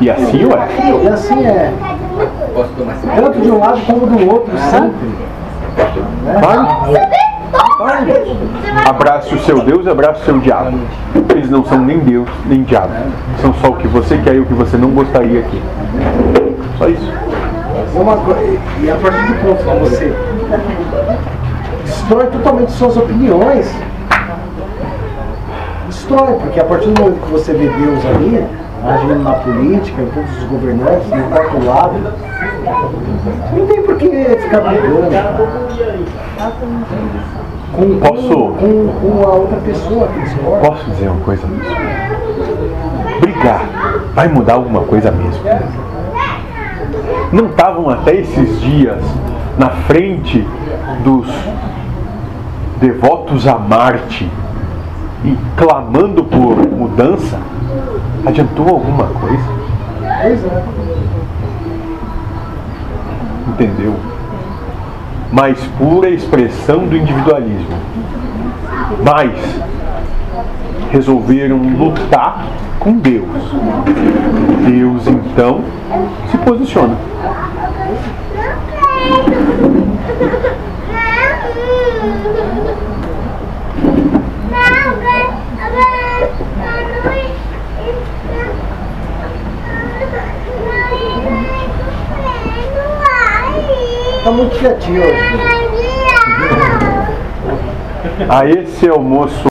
E assim o é. E assim é. Tanto de um lado como do outro, sempre. Né? Abrace o seu Deus, abrace o seu diabo. Eles não são nem Deus, nem diabo. São só o que você quer e o que você não gostaria aqui. Só isso. Uma E a partir do ponto que você destrói totalmente suas opiniões, destrói, porque a partir do momento que você vê Deus ali, agindo na política, em todos os governantes, importa o lado, não tem por que ficar brigando com, Posso- com, com a outra pessoa que discorda. Posso dizer uma coisa mesmo? Brigar vai mudar alguma coisa mesmo. Não estavam até esses dias na frente dos devotos a Marte e clamando por mudança? Adiantou alguma coisa? Pois é. Entendeu? Mais pura expressão do individualismo. Mas resolveram lutar com Deus. Deus então se posiciona. Tá muito quietinho hoje. A esse almoço